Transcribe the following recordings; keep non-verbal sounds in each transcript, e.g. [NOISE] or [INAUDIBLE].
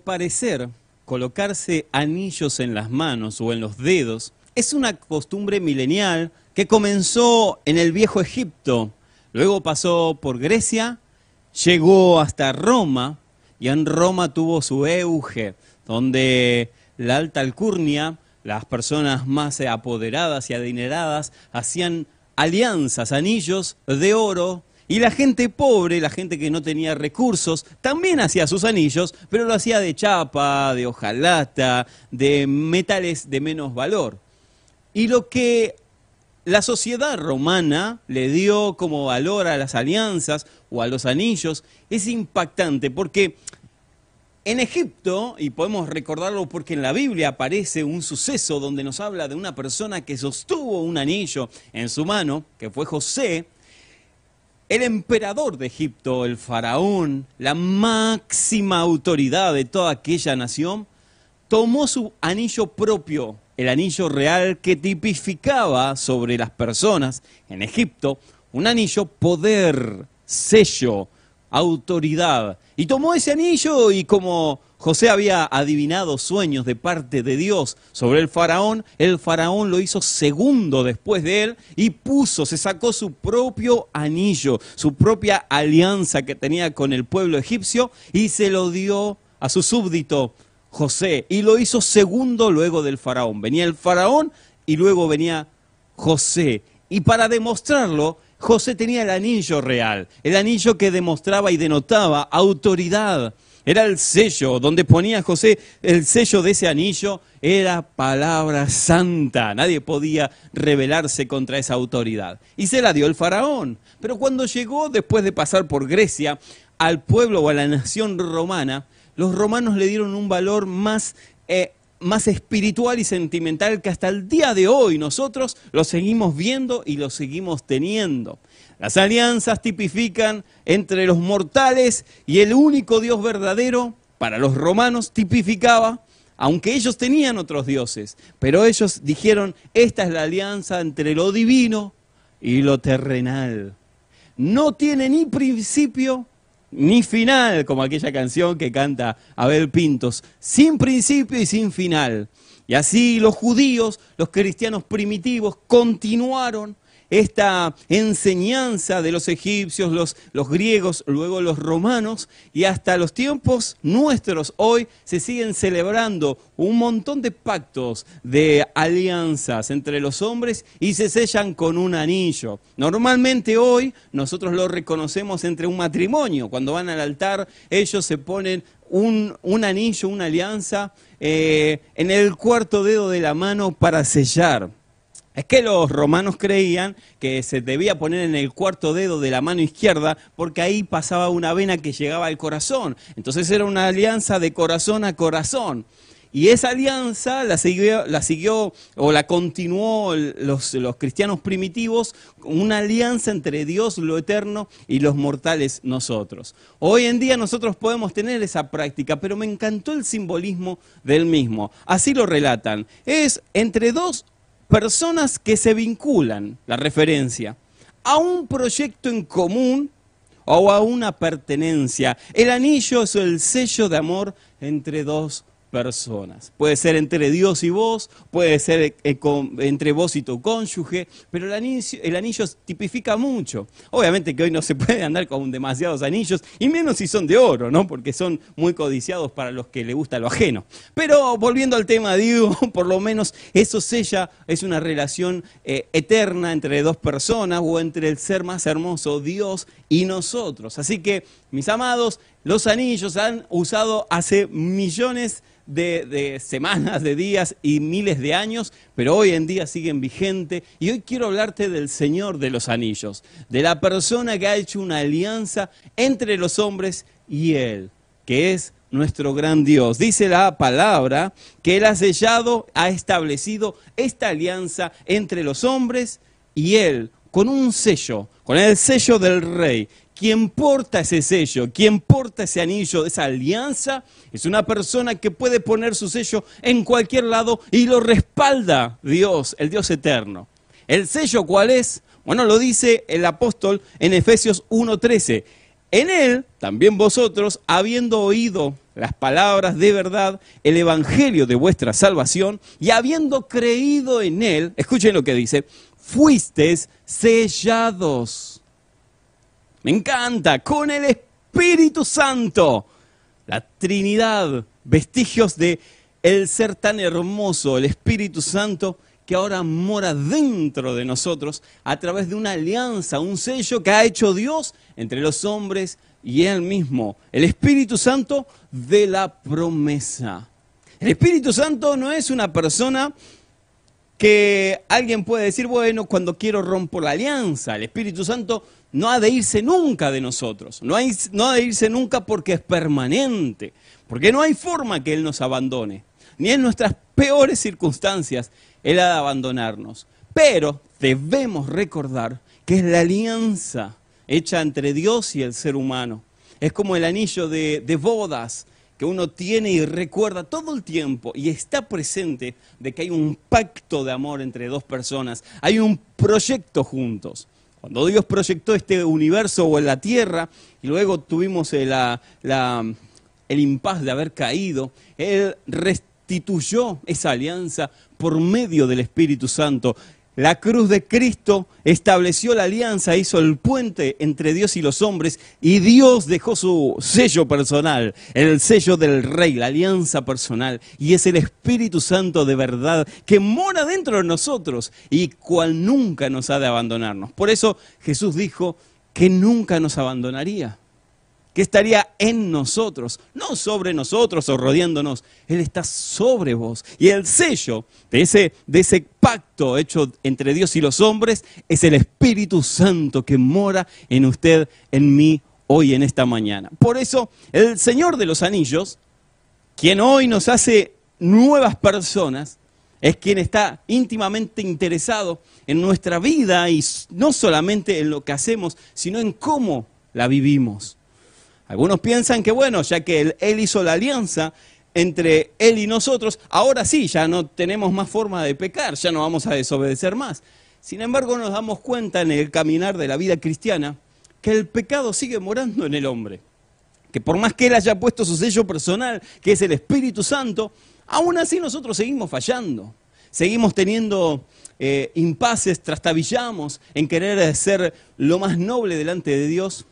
parecer, colocarse anillos en las manos o en los dedos es una costumbre milenial que comenzó en el viejo Egipto, luego pasó por Grecia, llegó hasta Roma y en Roma tuvo su euge, donde la alta alcurnia, las personas más apoderadas y adineradas, hacían alianzas, anillos de oro y la gente pobre, la gente que no tenía recursos, también hacía sus anillos, pero lo hacía de chapa, de hojalata, de metales de menos valor. Y lo que la sociedad romana le dio como valor a las alianzas o a los anillos es impactante porque en Egipto, y podemos recordarlo porque en la Biblia aparece un suceso donde nos habla de una persona que sostuvo un anillo en su mano, que fue José, el emperador de Egipto, el faraón, la máxima autoridad de toda aquella nación, tomó su anillo propio, el anillo real que tipificaba sobre las personas en Egipto un anillo poder, sello, autoridad. Y tomó ese anillo y como José había adivinado sueños de parte de Dios sobre el faraón, el faraón lo hizo segundo después de él y puso, se sacó su propio anillo, su propia alianza que tenía con el pueblo egipcio y se lo dio a su súbdito José y lo hizo segundo luego del faraón. Venía el faraón y luego venía José. Y para demostrarlo, José tenía el anillo real, el anillo que demostraba y denotaba autoridad. Era el sello, donde ponía José el sello de ese anillo, era palabra santa. Nadie podía rebelarse contra esa autoridad. Y se la dio el faraón. Pero cuando llegó, después de pasar por Grecia, al pueblo o a la nación romana, los romanos le dieron un valor más, eh, más espiritual y sentimental que hasta el día de hoy nosotros lo seguimos viendo y lo seguimos teniendo. Las alianzas tipifican entre los mortales y el único Dios verdadero, para los romanos tipificaba, aunque ellos tenían otros dioses, pero ellos dijeron, esta es la alianza entre lo divino y lo terrenal. No tiene ni principio ni final, como aquella canción que canta Abel Pintos, sin principio y sin final. Y así los judíos, los cristianos primitivos, continuaron esta enseñanza de los egipcios, los, griegos, luego los romanos, y hasta los tiempos nuestros hoy se siguen celebrando un montón de pactos, de alianzas entre los hombres y se sellan con un anillo. Normalmente hoy nosotros lo reconocemos entre un matrimonio, cuando van al altar ellos se ponen un, un anillo, una alianza eh, en el cuarto dedo de la mano para sellar. Es que los romanos creían que se debía poner en el cuarto dedo de la mano izquierda porque ahí pasaba una vena que llegaba al corazón. Entonces era una alianza de corazón a corazón. Y esa alianza la siguió, o la continuó los, los, cristianos primitivos, una alianza entre Dios, lo eterno, y los mortales nosotros. Hoy en día nosotros podemos tener esa práctica, pero me encantó el simbolismo del mismo. Así lo relatan. Es entre dos personas que se vinculan, la referencia, a un proyecto en común o a una pertenencia. El anillo es el sello de amor entre dos personas. Puede ser entre Dios y vos, puede ser eh, entre vos y tu cónyuge, pero el anillo, el anillo, tipifica mucho. Obviamente que hoy no se [LAUGHS] puede andar con demasiados anillos, y menos si son de oro, ¿no? Porque son muy codiciados para los que le gusta lo ajeno. Pero volviendo al tema, digo, [LAUGHS] por lo menos eso sella, es una relación eh, eterna entre dos personas o entre el ser más hermoso, Dios y nosotros. Así que, mis amados, los anillos han usado hace millones de, semanas, de días y miles de años, pero hoy en día siguen vigentes. Y hoy quiero hablarte del Señor de los Anillos, de la persona que ha hecho una alianza entre los hombres y Él, que es nuestro gran Dios. Dice la palabra que Él ha sellado, ha establecido esta alianza entre los hombres y Él, con un sello, con el sello del rey. Quien porta ese sello, quien porta ese anillo, esa alianza, es una persona que puede poner su sello en cualquier lado y lo respalda Dios, el Dios eterno. ¿El sello cuál es? Bueno, lo dice el apóstol en Efesios 1.13. En él, también vosotros, habiendo oído las palabras de verdad, el evangelio de vuestra salvación, y habiendo creído en él, escuchen lo que dice, fuisteis sellados. Me encanta, con el Espíritu Santo, la Trinidad, vestigios de el ser tan hermoso, el Espíritu Santo, que ahora mora dentro de nosotros a través de una alianza, un sello que ha hecho Dios entre los hombres y Él mismo, el Espíritu Santo de la promesa. El Espíritu Santo no es una persona que alguien puede decir, bueno, cuando quiero rompo la alianza. El Espíritu Santo no ha de irse nunca de nosotros, no, ha de irse nunca porque es permanente, porque no hay forma que Él nos abandone, ni en nuestras peores circunstancias él ha de abandonarnos. Pero debemos recordar que es la alianza hecha entre Dios y el ser humano. Es como el anillo de, de bodas que uno tiene y recuerda todo el tiempo y está presente de que hay un pacto de amor entre dos personas, hay un proyecto juntos. Cuando Dios proyectó este universo o la tierra y luego tuvimos el, el impas de haber caído, Él restituyó esa alianza por medio del Espíritu Santo. La cruz de Cristo estableció la alianza, hizo el puente entre Dios y los hombres y Dios dejó su sello personal, el sello del Rey, la alianza personal. Y es el Espíritu Santo de verdad que mora dentro de nosotros y cual nunca nos ha de abandonarnos. Por eso Jesús dijo que nunca nos abandonaría que estaría en nosotros, no sobre nosotros o rodeándonos. Él está sobre vos. Y el sello de ese, pacto hecho entre Dios y los hombres es el Espíritu Santo que mora en usted, en mí, hoy, en esta mañana. Por eso, el Señor de los Anillos, quien hoy nos hace nuevas personas, es quien está íntimamente interesado en nuestra vida y no solamente en lo que hacemos, sino en cómo la vivimos. Algunos piensan que, bueno, ya que él, hizo la alianza entre Él y nosotros, ahora sí, ya no tenemos más forma de pecar, ya no vamos a desobedecer más. Sin embargo, nos damos cuenta en el caminar de la vida cristiana que el pecado sigue morando en el hombre. Que por más que Él haya puesto su sello personal, que es el Espíritu Santo, aún así nosotros seguimos fallando. Seguimos teniendo eh, impases, trastabillamos en querer ser lo más noble delante de Dios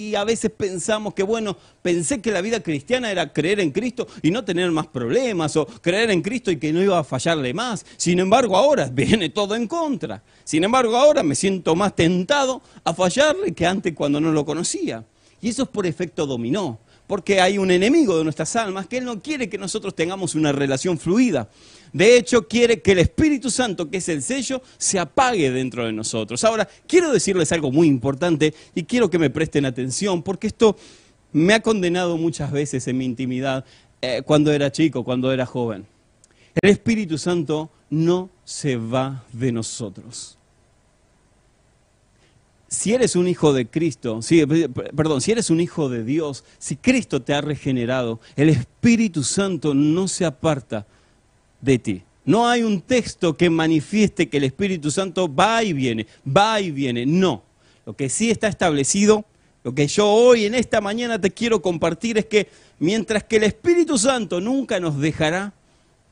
y a veces pensamos que, bueno, pensé que la vida cristiana era creer en Cristo y no tener más problemas, o creer en Cristo y que no iba a fallarle más. Sin embargo, ahora [LAUGHS] viene todo en contra. Sin embargo, ahora me siento más tentado a fallarle que antes cuando no lo conocía. Y eso es por efecto dominó porque hay un enemigo de nuestras almas que Él no quiere que nosotros tengamos una relación fluida. De hecho, quiere que el Espíritu Santo, que es el sello, se apague dentro de nosotros. Ahora, quiero decirles algo muy importante y quiero que me presten atención, porque esto me ha condenado muchas veces en mi intimidad eh, cuando era chico, cuando era joven. El Espíritu Santo no se va de nosotros si eres un hijo de Cristo, perdón, si eres un hijo de Dios, si Cristo te ha regenerado, el Espíritu Santo no se aparta de ti. No hay un texto que manifieste que el Espíritu Santo va y viene, va y viene. No. Lo que sí está establecido, lo que yo hoy en esta mañana te quiero compartir es que mientras que el Espíritu Santo nunca nos dejará,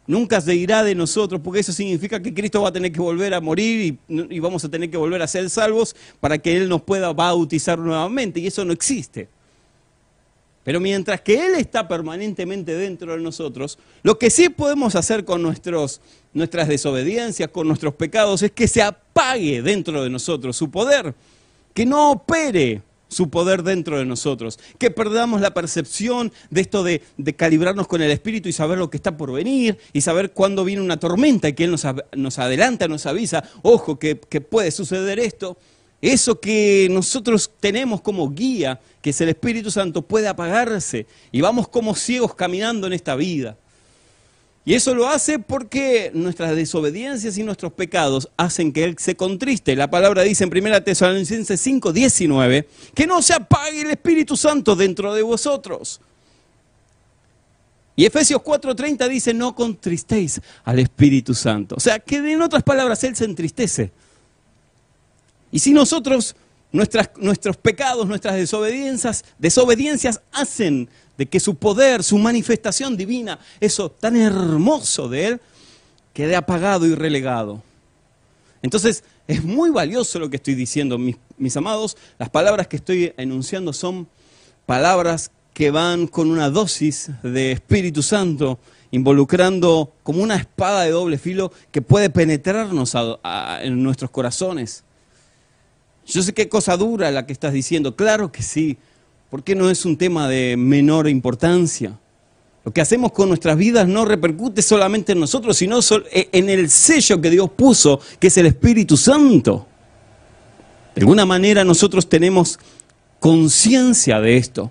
nunca se irá de nosotros, porque eso significa que Cristo va a tener que volver a morir y, vamos a tener que volver a ser salvos para que Él nos pueda bautizar nuevamente, y eso no existe. Pero mientras que Él está permanentemente dentro de nosotros, lo que sí podemos hacer con nuestros, nuestras desobediencias, con nuestros pecados, es que se apague dentro de nosotros su poder, que no opere su poder dentro de nosotros, que perdamos la percepción de esto de, calibrarnos con el Espíritu y saber lo que está por venir y saber cuándo viene una tormenta y que Él nos, adelanta, nos avisa, ojo, que, que puede suceder esto. Eso que nosotros tenemos como guía, que es el Espíritu Santo, puede apagarse y vamos como ciegos caminando en esta vida. Y eso lo hace porque nuestras desobediencias y nuestros pecados hacen que Él se contriste. La palabra dice en 1 Tesalonicenses 5, 19, que no se apague el Espíritu Santo dentro de vosotros. Y Efesios 4:30 dice, no contristéis al Espíritu Santo. O sea, que en otras palabras Él se entristece. Y si nosotros nuestros pecados, nuestras desobediencias, desobediencias hacen de que su poder, su manifestación divina, eso tan hermoso de Él, quede apagado y relegado. Entonces, es muy valioso lo que estoy diciendo, mis, amados. Las palabras que estoy enunciando son palabras que van con una dosis de Espíritu Santo, involucrando como una espada de doble filo que puede penetrarnos en nuestros corazones. Yo sé qué cosa dura la que estás diciendo, claro que sí, porque no es un tema de menor importancia. Lo que hacemos con nuestras vidas no repercute solamente en nosotros, sino e, en el sello que Dios puso, que es el Espíritu Santo. De alguna manera nosotros tenemos conciencia de esto,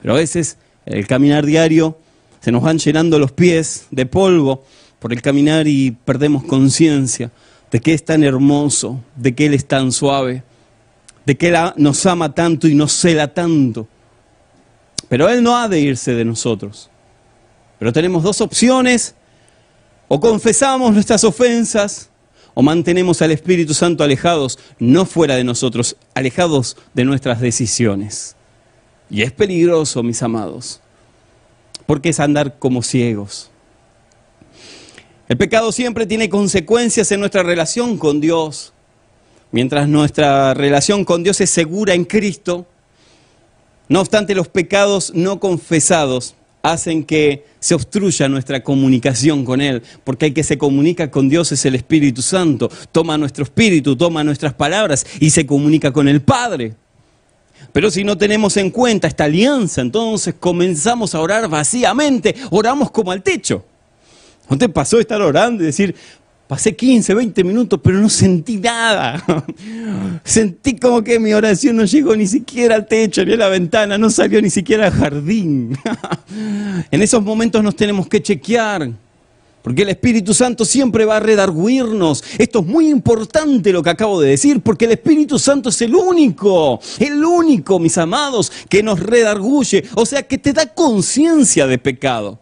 pero a veces el caminar diario se nos van llenando los pies de polvo por el caminar y perdemos conciencia de que es tan hermoso, de que Él es tan suave de que Él nos ama tanto y nos cela tanto. Pero Él no ha de irse de nosotros. Pero tenemos dos opciones. O confesamos nuestras ofensas o mantenemos al Espíritu Santo alejados, no fuera de nosotros, alejados de nuestras decisiones. Y es peligroso, mis amados, porque es andar como ciegos. El pecado siempre tiene consecuencias en nuestra relación con Dios. Mientras nuestra relación con Dios es segura en Cristo, no obstante los pecados no confesados hacen que se obstruya nuestra comunicación con Él, porque el que se comunica con Dios es el Espíritu Santo, toma nuestro espíritu, toma nuestras palabras y se comunica con el Padre. Pero si no tenemos en cuenta esta alianza, entonces comenzamos a orar vacíamente, oramos como al techo. ¿No te pasó estar orando y decir, Pasé 15, 20 minutos, pero no sentí nada. [LAUGHS] Sentí como que mi oración no llegó ni siquiera al techo, ni a la ventana, no salió ni siquiera al jardín. [LAUGHS] En esos momentos nos tenemos que chequear, porque el Espíritu Santo siempre va a redarguirnos. Esto es muy importante lo que acabo de decir, porque el Espíritu Santo es el único, el único, mis amados, que nos redarguye, o sea, que te da conciencia de pecado.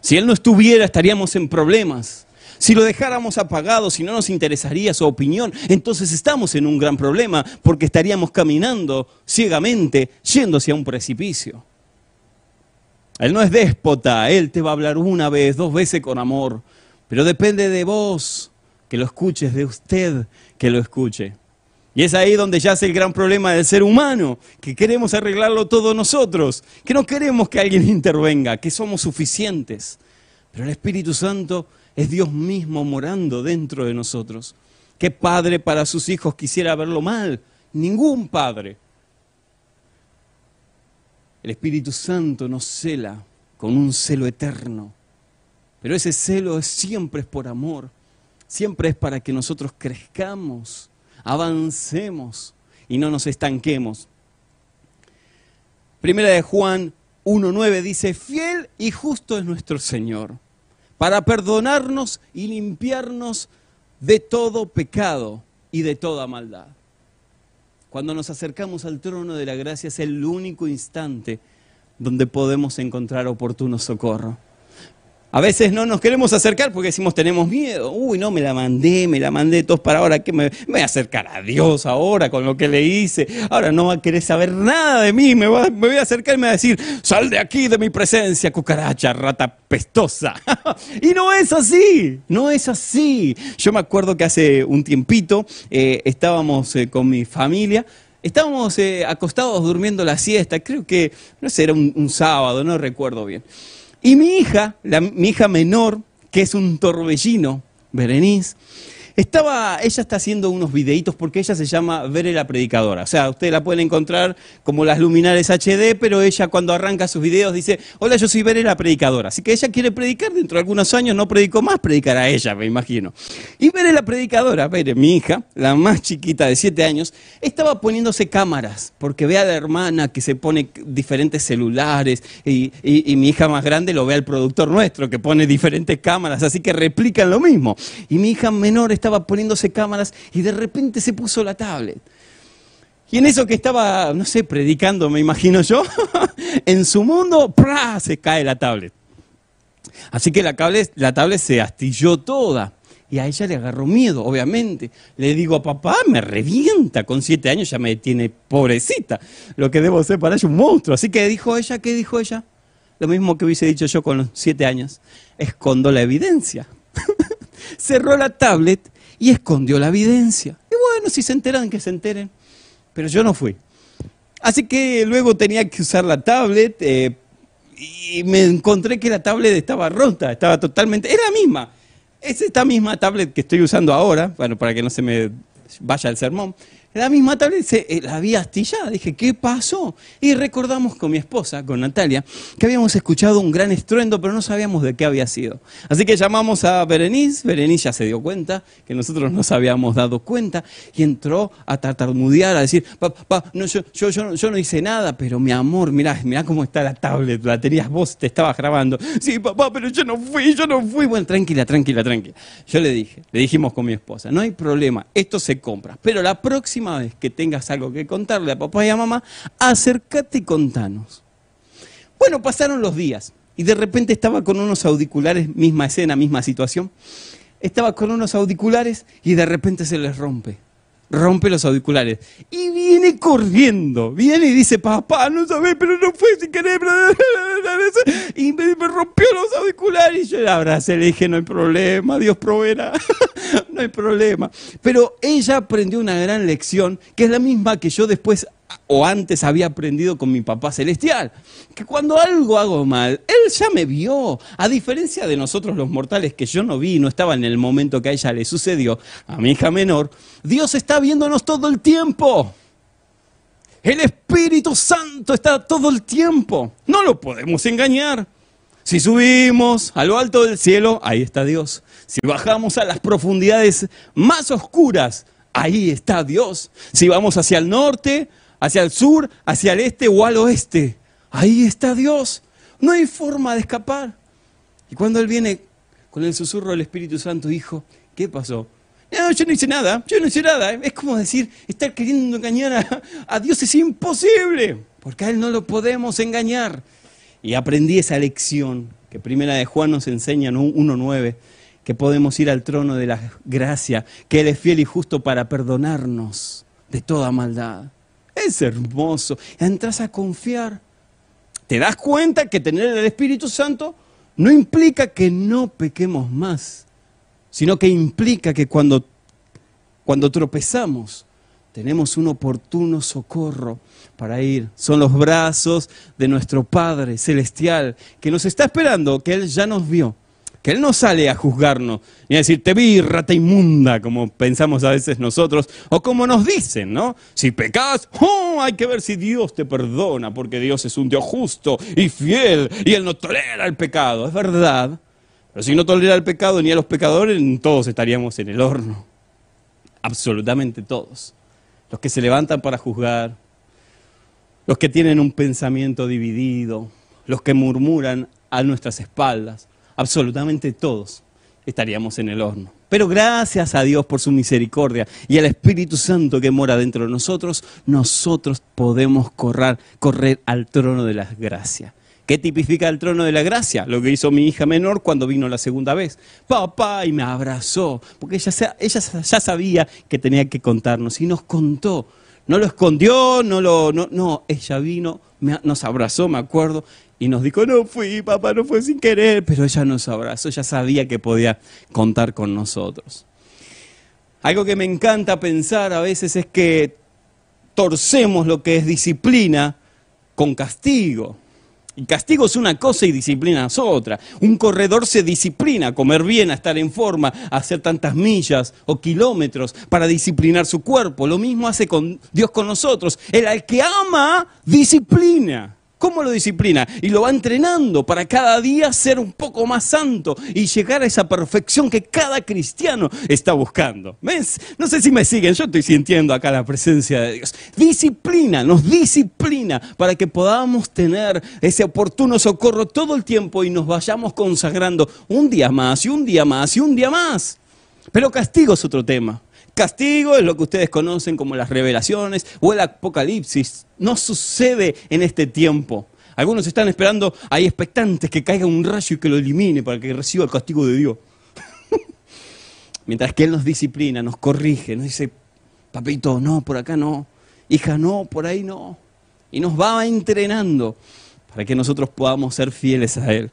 Si Él no estuviera, estaríamos en problemas. Si lo dejáramos apagado, si no nos interesaría su opinión, entonces estamos en un gran problema porque estaríamos caminando ciegamente yendo hacia un precipicio. Él no es déspota, Él te va a hablar una vez, dos veces con amor, pero depende de vos que lo escuches, de usted que lo escuche. Y es ahí donde yace el gran problema del ser humano, que queremos arreglarlo todos nosotros, que no queremos que alguien [LAUGHS] intervenga, que somos suficientes. Pero el Espíritu Santo es Dios mismo morando dentro de nosotros. ¿Qué padre para sus hijos quisiera verlo mal? Ningún padre. El Espíritu Santo nos cela con un celo eterno. Pero ese celo siempre es por amor, siempre es para que nosotros crezcamos, avancemos y no nos estanquemos. Primera de Juan 1.9 dice, fiel y justo es nuestro Señor para perdonarnos y limpiarnos de todo pecado y de toda maldad. Cuando nos acercamos al trono de la gracia es el único instante donde podemos encontrar oportuno socorro. A veces no nos queremos acercar porque decimos tenemos miedo. Uy, no, me la mandé, me la mandé todos para ahora. que me, voy a acercar a Dios ahora con lo que le hice? Ahora no va a querer saber nada de mí. Me, me voy a acercar y me va a decir, sal de aquí de mi presencia, cucaracha, rata pestosa. [LAUGHS] y no es así, no es así. Yo me acuerdo que hace un tiempito eh, estábamos eh, con mi familia. Estábamos eh, acostados durmiendo la siesta, creo que, no sé, era un sábado, no recuerdo bien. Y mi hija, mi hija menor, que es un torbellino, Berenice, estaba, ella está haciendo unos videitos porque ella se llama Vere la Predicadora. O sea, ustedes la pueden encontrar como las luminares HD, pero ella cuando arranca sus videos dice, hola, yo soy Vere la Predicadora. Así que ella quiere predicar, dentro de algunos años no predicó más, predicará ella, me imagino. Y Vere la Predicadora, Vere, mi hija, la más chiquita de siete años, estaba poniéndose cámaras, porque ve a la hermana que se pone diferentes celulares, y, y mi hija más grande lo ve al productor nuestro, que pone diferentes cámaras, así que replican lo mismo. Y mi hija menor está estaba poniéndose cámaras y de repente se puso la tablet. Y en eso que estaba, no sé, predicando, me imagino yo, [LAUGHS] en su mundo, ¡pra! se cae la tablet. Así que la, la tablet se astilló toda. Y a ella le agarró miedo, obviamente. Le digo a papá, me revienta. Con siete años ya me tiene pobrecita. Lo que debo ser para ella un monstruo. Así que dijo ella, ¿qué dijo ella? Lo mismo que hubiese dicho yo con los siete años. Escondo la evidencia. [LAUGHS] Cerró la tablet y escondió la evidencia. Y bueno, si se enteran, que se enteren. Pero yo no fui. Así que luego tenía que usar la tablet eh, y me encontré que la tablet estaba rota, estaba totalmente, era la misma. Es esta misma tablet que estoy usando ahora, bueno, para que no se me vaya el sermón, la misma tablet eh, la había astillada. Dije, ¿qué pasó? Y recordamos con mi esposa, con Natalia, que habíamos escuchado un gran estruendo, pero no sabíamos de qué había sido. Así que llamamos a Berenice, Berenice ya se dio cuenta, que nosotros nos habíamos dado cuenta, y entró a tartamudear, a decir, papá, no, yo, yo, yo, no hice nada, pero mi amor, mirá, mirá cómo está la tablet, la tenías vos, te estabas grabando. Sí, papá, pero yo no fui, yo no fui. Bueno, tranquila, tranquila, tranquila. Yo le dije, le dijimos con mi esposa, no hay problema, esto se compra, pero la próxima que tengas algo que contarle a papá y a mamá, acércate y contanos. Bueno, pasaron los días y de repente estaba con unos auriculares, misma escena, misma situación. Estaba con unos auriculares y de repente se les rompe. Rompe los auriculares. Y viene corriendo, viene y dice, papá, no sabés, pero no fue sin querer, y me, rompió los auriculares. Y yo la abracé, le dije, no hay problema, Dios proveerá, [LAUGHS] no hay problema. Pero ella aprendió una gran lección, que es la misma que yo después o antes había aprendido con mi papá celestial, que cuando algo hago mal, él ya me vio. A diferencia de nosotros los mortales que yo no vi, no estaba en el momento que a ella le sucedió, a mi hija menor, Dios está viéndonos todo el tiempo. El Espíritu Santo está todo el tiempo. No lo podemos engañar. Si subimos a lo alto del cielo, ahí está Dios. Si bajamos a las profundidades más oscuras, ahí está Dios. Si vamos hacia el norte, hacia el sur, hacia el este o al oeste. Ahí está Dios. No hay forma de escapar. Y cuando Él viene con el susurro del Espíritu Santo, dijo, ¿qué pasó? No, yo no hice nada, yo no hice nada. Es como decir, estar queriendo engañar a, Dios es imposible, porque a Él no lo podemos engañar. Y aprendí esa lección que Primera de Juan nos enseña en 1.9, que podemos ir al trono de la gracia, que Él es fiel y justo para perdonarnos de toda maldad. Es hermoso. Entras a confiar. Te das cuenta que tener el Espíritu Santo no implica que no pequemos más, sino que implica que cuando, cuando tropezamos tenemos un oportuno socorro para ir. Son los brazos de nuestro Padre Celestial que nos está esperando, que Él ya nos vio que Él no sale a juzgarnos, ni a decir, te vi, rata inmunda, como pensamos a veces nosotros, o como nos dicen, ¿no? Si pecas, oh, hay que ver si Dios te perdona, porque Dios es un Dios justo y fiel, y Él no tolera el pecado. Es verdad, pero si no tolera el pecado ni a los pecadores, todos estaríamos en el horno. Absolutamente todos. Los que se levantan para juzgar, los que tienen un pensamiento dividido, los que murmuran a nuestras espaldas, absolutamente todos estaríamos en el horno. Pero gracias a Dios por su misericordia y al Espíritu Santo que mora dentro de nosotros, nosotros podemos correr, correr al trono de la gracia. ¿Qué tipifica el trono de la gracia? Lo que hizo mi hija menor cuando vino la segunda vez. Papá, y me abrazó, porque ella, ella ya sabía que tenía que contarnos y nos contó. No lo escondió, no lo, no, no, ella vino, nos abrazó, me acuerdo, y nos dijo, no fui, papá, no fue sin querer, pero ella nos abrazó, ella sabía que podía contar con nosotros. Algo que me encanta pensar a veces es que torcemos lo que es disciplina con castigo. Y castigo es una cosa y disciplina es otra. Un corredor se disciplina a comer bien, a estar en forma, a hacer tantas millas o kilómetros para disciplinar su cuerpo. Lo mismo hace con Dios con nosotros. El al que ama, disciplina. ¿Cómo lo disciplina? Y lo va entrenando para cada día ser un poco más santo y llegar a esa perfección que cada cristiano está buscando. ¿Ves? No sé si me siguen, yo estoy sintiendo acá la presencia de Dios. Disciplina, nos disciplina para que podamos tener ese oportuno socorro todo el tiempo y nos vayamos consagrando un día más y un día más y un día más. Pero castigo es otro tema. Castigo es lo que ustedes conocen como las revelaciones o el apocalipsis. No sucede en este tiempo. Algunos están esperando, hay expectantes que caiga un rayo y que lo elimine para que reciba el castigo de Dios. [LAUGHS] Mientras que Él nos disciplina, nos corrige, nos dice, papito, no, por acá no, hija, no, por ahí no. Y nos va entrenando para que nosotros podamos ser fieles a Él.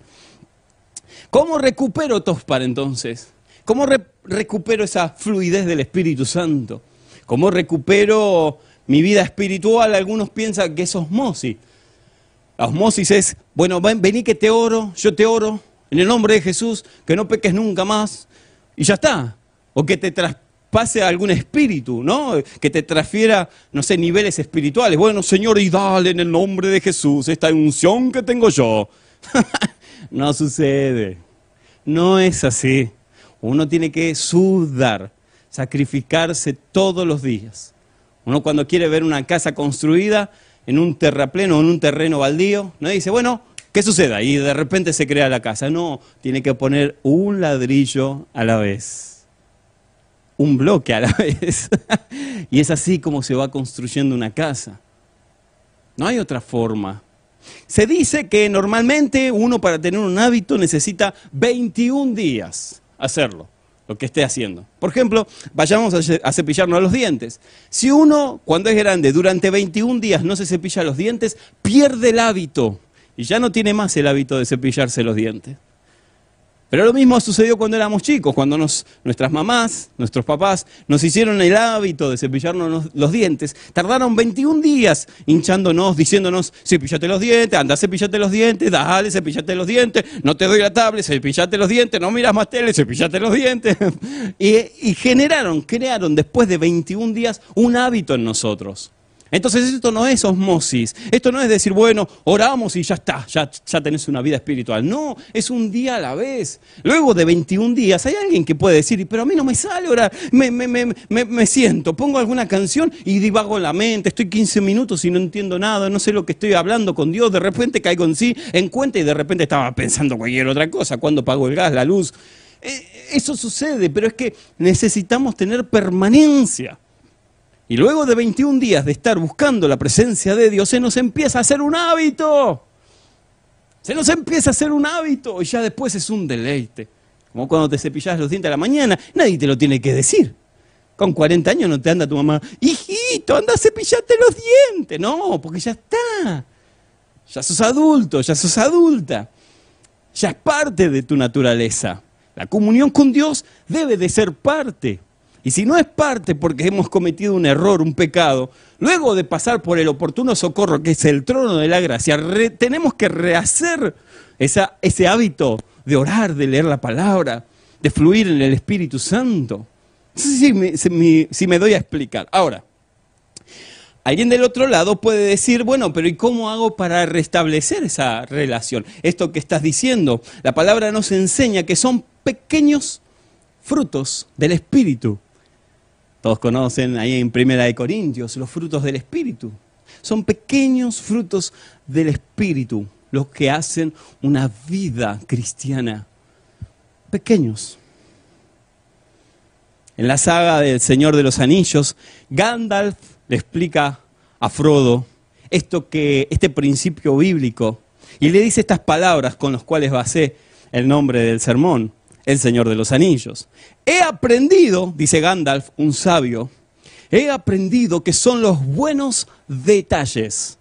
¿Cómo recupero Tospar entonces? ¿Cómo recupero esa fluidez del Espíritu Santo? ¿Cómo recupero mi vida espiritual? Algunos piensan que es osmosis. La osmosis es, bueno, vení que te oro, yo te oro, en el nombre de Jesús, que no peques nunca más, y ya está. O que te traspase algún espíritu, ¿no? Que te transfiera, no sé, niveles espirituales. Bueno, Señor, y dale en el nombre de Jesús esta unción que tengo yo. [LAUGHS] no sucede. No es así. Uno tiene que sudar, sacrificarse todos los días. Uno cuando quiere ver una casa construida en un terrapleno en un terreno baldío, no dice, bueno, ¿qué sucede? Y de repente se crea la casa. No, tiene que poner un ladrillo a la vez, un bloque a la [LAUGHS] vez. y es así como se va construyendo una casa. No hay otra forma. Se dice que normalmente uno para tener un hábito necesita 21 días hacerlo, lo que esté haciendo. Por ejemplo, vayamos a cepillarnos los dientes. Si uno, cuando es grande, durante 21 días no se cepilla los dientes, pierde el hábito y ya no tiene más el hábito de cepillarse los dientes. Pero lo mismo sucedió cuando éramos chicos, cuando nuestras mamás, nuestros papás, nos hicieron el hábito de cepillarnos los, dientes. Tardaron 21 días hinchándonos, diciéndonos, cepillate los dientes, anda, cepillate los dientes, dale, cepillate los dientes, no te doy la tablet, cepillate los dientes, no miras más tele, cepillate los dientes. [LAUGHS] y generaron, crearon después de 21 días un hábito en nosotros. Entonces esto no es osmosis, esto no es decir, bueno, oramos y ya está, ya, ya tenés una vida espiritual. No, es un día a la vez. Luego de 21 días hay alguien que puede decir, pero a mí no me sale orar, me, me, me, me siento, pongo alguna canción y divago la mente, estoy 15 minutos y no entiendo nada, no sé lo que estoy hablando con Dios, de repente caigo en sí, en cuenta y de repente estaba pensando cualquier otra cosa, cuando pago el gas, la luz. Eh, eso sucede, pero es que necesitamos tener permanencia. Y luego de 21 días de estar buscando la presencia de Dios, se nos empieza a hacer un hábito. Se nos empieza a hacer un hábito y ya después es un deleite. Como cuando te cepillas los dientes a la mañana, nadie te lo tiene que decir. Con 40 años no te anda tu mamá, hijito, anda a cepillarte los dientes. No, porque ya está. Ya sos adulto, ya sos adulta. Ya es parte de tu naturaleza. La comunión con Dios debe de ser parte. Y si no es parte porque hemos cometido un error, un pecado, luego de pasar por el oportuno socorro, que es el trono de la gracia, tenemos que rehacer ese hábito de orar, de leer la palabra, de fluir en el Espíritu Santo. si me doy a explicar. Ahora, alguien del otro lado puede decir, bueno, pero ¿y cómo hago para restablecer esa relación? Esto que estás diciendo, la palabra nos enseña que son pequeños frutos del Espíritu todos conocen ahí en Primera de Corintios los frutos del Espíritu. Son pequeños frutos del Espíritu los que hacen una vida cristiana. Pequeños. En la saga del Señor de los Anillos, Gandalf le explica a Frodo esto que, este principio bíblico y le dice estas palabras con las cuales basé el nombre del sermón el Señor de los Anillos. He aprendido, dice Gandalf, un sabio, he aprendido que son los buenos detalles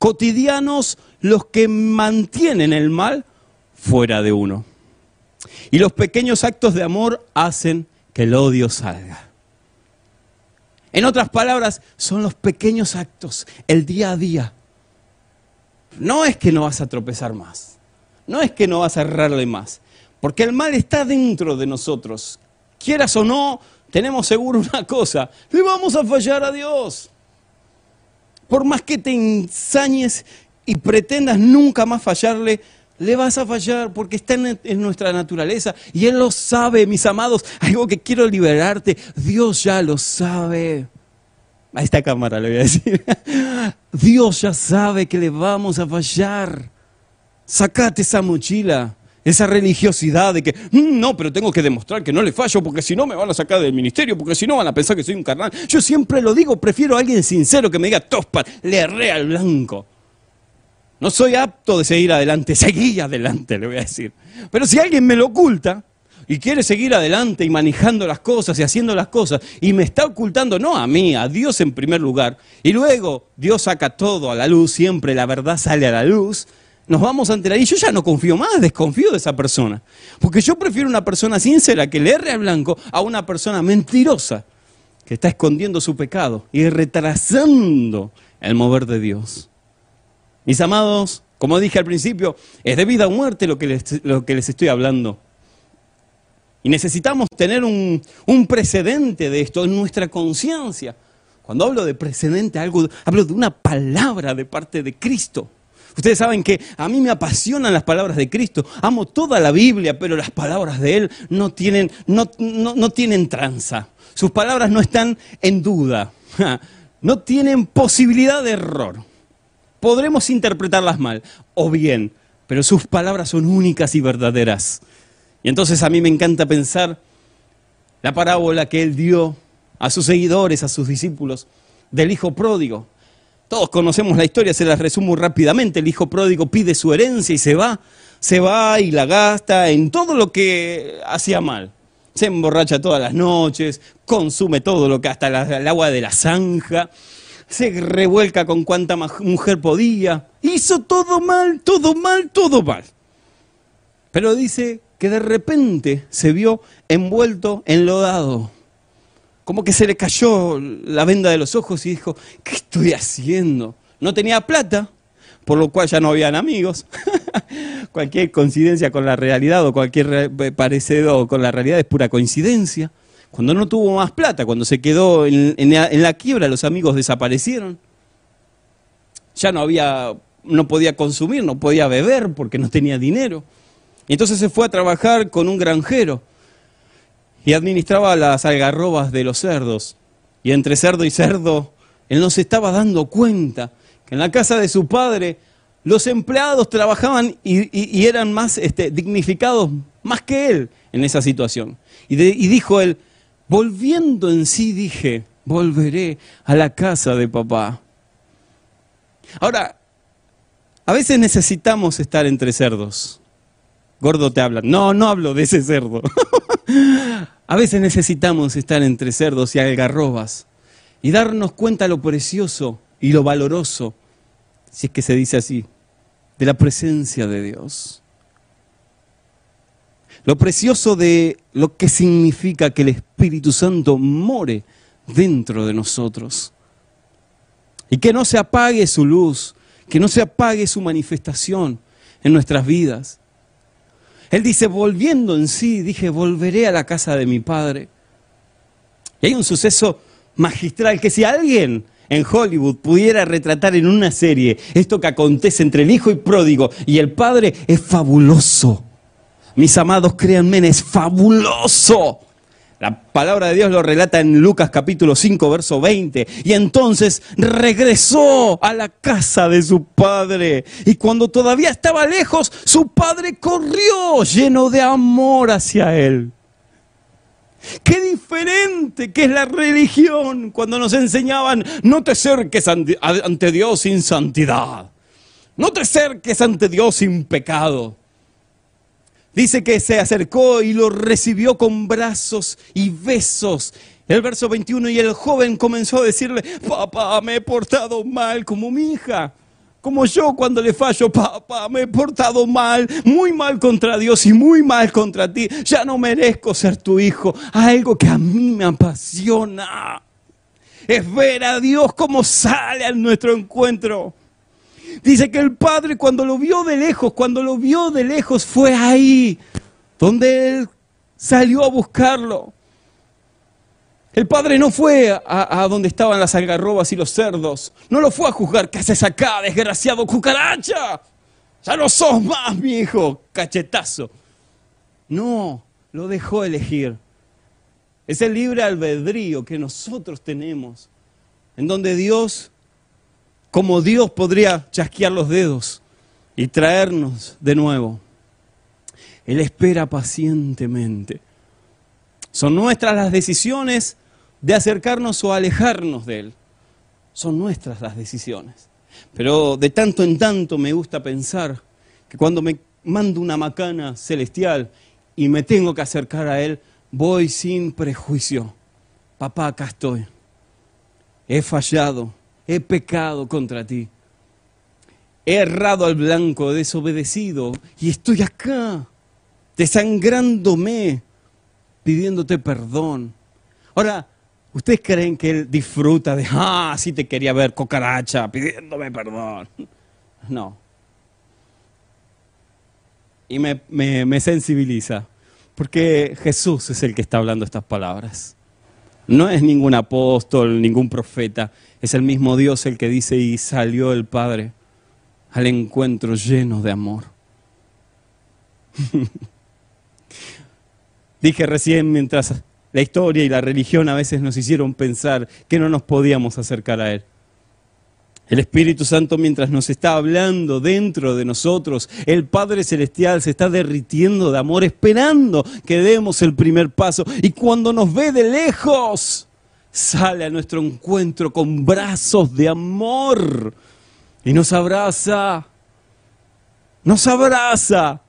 cotidianos los que mantienen el mal fuera de uno. Y los pequeños actos de amor hacen que el odio salga. En otras palabras, son los pequeños actos, el día a día. No es que no vas a tropezar más, no es que no vas a errarle más, porque el mal está dentro de nosotros. Quieras o no, tenemos seguro una cosa, le vamos a fallar a Dios. Por más que te ensañes y pretendas nunca más fallarle, le vas a fallar porque está en, nuestra naturaleza y Él lo sabe, mis amados. Algo que quiero liberarte, Dios ya lo sabe. A esta cámara le voy a decir. [LAUGHS] Dios ya sabe que le vamos a fallar. Sacate esa mochila. Esa religiosidad de que, mm, no, pero tengo que demostrar que no le fallo porque si no me van a sacar del ministerio, porque si no van a pensar que soy un carnal. Yo siempre lo digo, prefiero a alguien sincero que me diga, Tospar, le erré al blanco. No soy apto de seguir adelante, seguí adelante, le voy a decir. Pero si alguien me lo oculta, y quiere seguir adelante y manejando las cosas y haciendo las cosas y me está ocultando, no a mí, a Dios en primer lugar, y luego Dios saca todo a la luz, siempre la verdad sale a la luz, nos vamos a enterar. Y yo ya no confío más, desconfío de esa persona. Porque yo prefiero una persona sincera que le erre al blanco a una persona mentirosa que está escondiendo su pecado y retrasando el mover de Dios. Mis amados, como dije al principio, es de vida o muerte lo que les, lo que les estoy hablando. Y necesitamos tener un, un precedente de esto en nuestra conciencia. Cuando hablo de precedente, algo, hablo de una palabra de parte de Cristo. Ustedes saben que a mí me apasionan las palabras de Cristo. Amo toda la Biblia, pero las palabras de Él no tienen, no, no, tienen tranza. Sus palabras no están en duda. No tienen posibilidad de error. Podremos interpretarlas mal o bien, pero sus palabras son únicas y verdaderas. Y entonces a mí me encanta pensar la parábola que Él dio a sus seguidores, a sus discípulos, del Hijo pródigo. Todos conocemos la historia, se la resumo rápidamente. El hijo pródigo pide su herencia y se va. Se va y la gasta en todo lo que hacía mal. Se emborracha todas las noches, consume todo lo que hasta el agua de la zanja, se revuelca con cuanta mujer podía. Hizo todo mal, todo mal, todo mal. Pero dice que de repente se vio envuelto, enlodado como que se le cayó la venda de los ojos y dijo, ¿qué estoy haciendo? No tenía plata, por lo cual ya no habían amigos. [LAUGHS] cualquier coincidencia con la realidad o cualquier parecido con la realidad es pura coincidencia. Cuando no tuvo más plata, cuando se quedó en, en la quiebra, los amigos desaparecieron. Ya no había, no podía consumir, no podía beber porque no tenía dinero. Entonces se fue a trabajar con un granjero y administraba las algarrobas de los cerdos. Y entre cerdo y cerdo, él no se estaba dando cuenta que en la casa de su padre los empleados trabajaban y, eran más este, dignificados más que él en esa situación. Y, y dijo él, volviendo en sí dije, volveré a la casa de papá. Ahora, a veces necesitamos estar entre cerdos. Gordo te habla. No, no hablo de ese cerdo. [LAUGHS] A veces necesitamos estar entre cerdos y algarrobas y darnos cuenta lo precioso y lo valoroso, si es que se dice así, de la presencia de Dios. Lo precioso de lo que significa que el Espíritu Santo more dentro de nosotros. Y que no se apague su luz, que no se apague su manifestación en nuestras vidas. Él dice, volviendo en sí, dije, volveré a la casa de mi padre. Y hay un suceso magistral que si alguien en Hollywood pudiera retratar en una serie esto que acontece entre el hijo y pródigo y el padre, es fabuloso. Mis amados, créanme, es fabuloso. La palabra de Dios lo relata en Lucas capítulo 5, verso 20. Y entonces regresó a la casa de su padre. Y cuando todavía estaba lejos, su padre corrió lleno de amor hacia él. Qué diferente que es la religión cuando nos enseñaban, no te acerques ante Dios sin santidad. No te acerques ante Dios sin pecado. Dice que se acercó y lo recibió con brazos y besos. El verso 21, y el joven comenzó a decirle, papá, me he portado mal como mi hija. Como yo cuando le fallo, papá, me he portado mal, muy mal contra Dios y muy mal contra ti. Ya no merezco ser tu hijo. Algo que a mí me apasiona es ver a Dios como sale a nuestro encuentro. Dice que el padre cuando lo vio de lejos, cuando lo vio de lejos, fue ahí donde él salió a buscarlo. El padre no fue a, donde estaban las algarrobas y los cerdos. No lo fue a juzgar. ¿Qué haces acá, desgraciado cucaracha? Ya no sos más, mi hijo, cachetazo. No, lo dejó elegir. Es el libre albedrío que nosotros tenemos, en donde Dios como Dios podría chasquear los dedos y traernos de nuevo. Él espera pacientemente. Son nuestras las decisiones de acercarnos o alejarnos de Él. Son nuestras las decisiones. Pero de tanto en tanto me gusta pensar que cuando me mando una macana celestial y me tengo que acercar a Él, voy sin prejuicio. Papá, acá estoy. He fallado, he pecado contra ti. He errado al blanco, desobedecido, y estoy acá, desangrándome, pidiéndote perdón. Ahora, ¿ustedes creen que Él disfruta de, ah, sí te quería ver, cocaracha, pidiéndome perdón? No. Y me, me sensibiliza, porque Jesús es el que está hablando estas palabras. No es ningún apóstol, ningún profeta, es el mismo Dios el que dice y salió el Padre al encuentro lleno de amor. [LAUGHS] Dije recién mientras la historia y la religión a veces nos hicieron pensar que no nos podíamos acercar a Él. El Espíritu Santo mientras nos está hablando dentro de nosotros, el Padre Celestial se está derritiendo de amor, esperando que demos el primer paso. Y cuando nos ve de lejos, sale a nuestro encuentro con brazos de amor y nos abraza, nos abraza.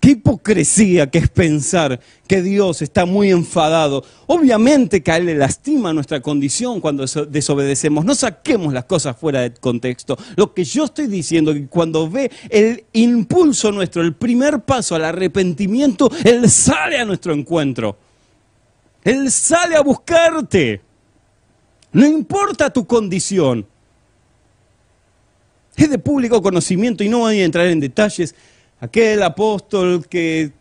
Qué hipocresía que es pensar que Dios está muy enfadado. Obviamente que a Él le lastima nuestra condición cuando desobedecemos. No saquemos las cosas fuera de contexto. Lo que yo estoy diciendo es que cuando ve el impulso nuestro, el primer paso al arrepentimiento, Él sale a nuestro encuentro. Él sale a buscarte. No importa tu condición. Es de público conocimiento y no voy a entrar en detalles aquel apóstol que,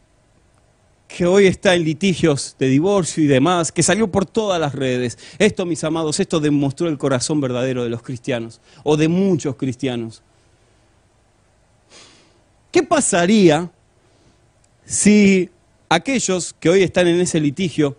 que hoy está en litigios de divorcio y demás, que salió por todas las redes. Esto, mis amados, esto demostró el corazón verdadero de los cristianos, o de muchos cristianos. ¿Qué pasaría si aquellos que hoy están en ese litigio,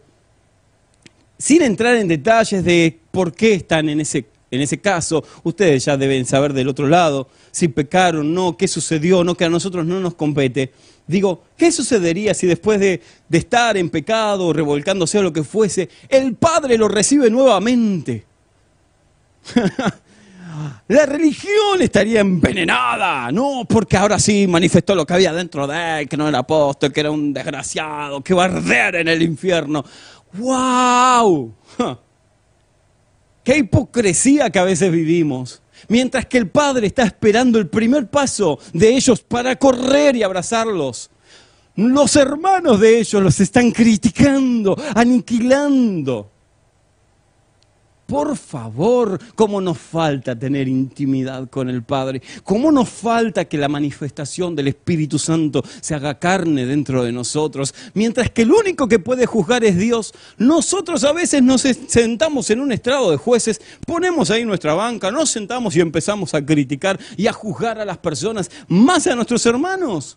sin entrar en detalles de por qué están en ese en ese caso, ustedes ya deben saber del otro lado si pecaron, no, qué sucedió, no, que a nosotros no nos compete. Digo, ¿qué sucedería si después de, de estar en pecado, revolcándose o lo que fuese, el Padre lo recibe nuevamente? [LAUGHS] La religión estaría envenenada, no, porque ahora sí manifestó lo que había dentro de él, que no era apóstol, que era un desgraciado, que va a arder en el infierno. ¡Wow! [LAUGHS] Qué hipocresía que a veces vivimos. Mientras que el Padre está esperando el primer paso de ellos para correr y abrazarlos. Los hermanos de ellos los están criticando, aniquilando. Por favor, cómo nos falta tener intimidad con el Padre, cómo nos falta que la manifestación del Espíritu Santo se haga carne dentro de nosotros, mientras que el único que puede juzgar es Dios. Nosotros a veces nos sentamos en un estrado de jueces, ponemos ahí nuestra banca, nos sentamos y empezamos a criticar y a juzgar a las personas, más a nuestros hermanos.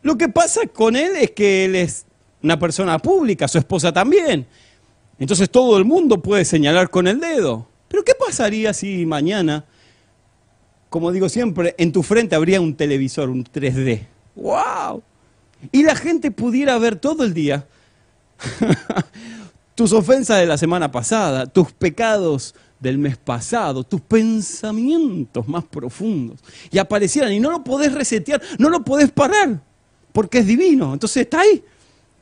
Lo que pasa con él es que él es una persona pública, su esposa también. Entonces todo el mundo puede señalar con el dedo. Pero ¿qué pasaría si mañana, como digo siempre, en tu frente habría un televisor, un 3D? ¡Wow! Y la gente pudiera ver todo el día [LAUGHS] tus ofensas de la semana pasada, tus pecados del mes pasado, tus pensamientos más profundos, y aparecieran y no lo podés resetear, no lo podés parar, porque es divino. Entonces está ahí,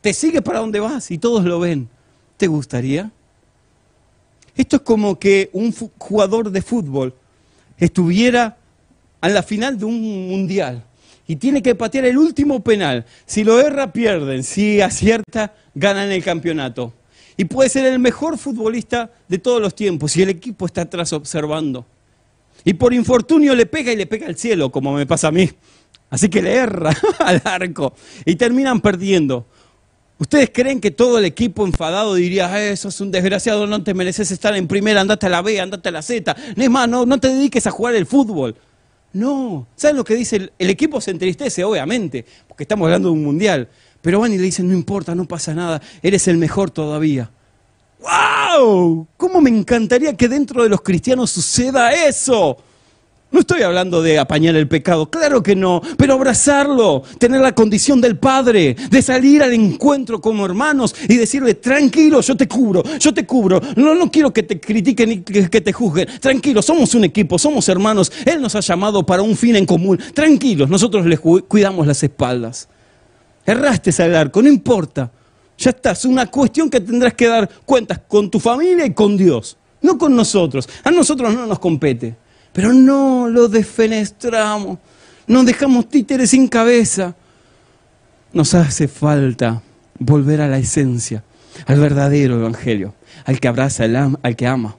te sigue para donde vas y todos lo ven te gustaría? Esto es como que un jugador de fútbol estuviera a la final de un mundial y tiene que patear el último penal. Si lo erra, pierden. Si acierta, ganan el campeonato. Y puede ser el mejor futbolista de todos los tiempos y el equipo está atrás observando. Y por infortunio le pega y le pega al cielo, como me pasa a mí. Así que le erra [LAUGHS] al arco y terminan perdiendo. ¿Ustedes creen que todo el equipo enfadado diría, eso es un desgraciado, no te mereces estar en primera, andate a la B, andate a la Z? Es más, no, no te dediques a jugar el fútbol. No, ¿saben lo que dice? El, el, equipo se entristece, obviamente, porque estamos hablando de un mundial. Pero van y le dicen, no importa, no pasa nada, eres el mejor todavía. ¡Wow! ¿Cómo me encantaría que dentro de los cristianos suceda eso? No estoy hablando de apañar el pecado, claro que no, pero abrazarlo, tener la condición del Padre, de salir al encuentro como hermanos y decirle, tranquilo, yo te cubro, yo te cubro, no, no quiero que te critiquen ni que, te juzguen, tranquilo, somos un equipo, somos hermanos, Él nos ha llamado para un fin en común, tranquilos, nosotros les cuidamos las espaldas. Erraste al arco, no importa. Ya está, es una cuestión que tendrás que dar cuentas con tu familia y con Dios, no con nosotros. A nosotros no nos compete. Pero no lo defenestramos, nos dejamos títeres sin cabeza. Nos hace falta volver a la esencia, al verdadero evangelio, al que abraza, al que ama,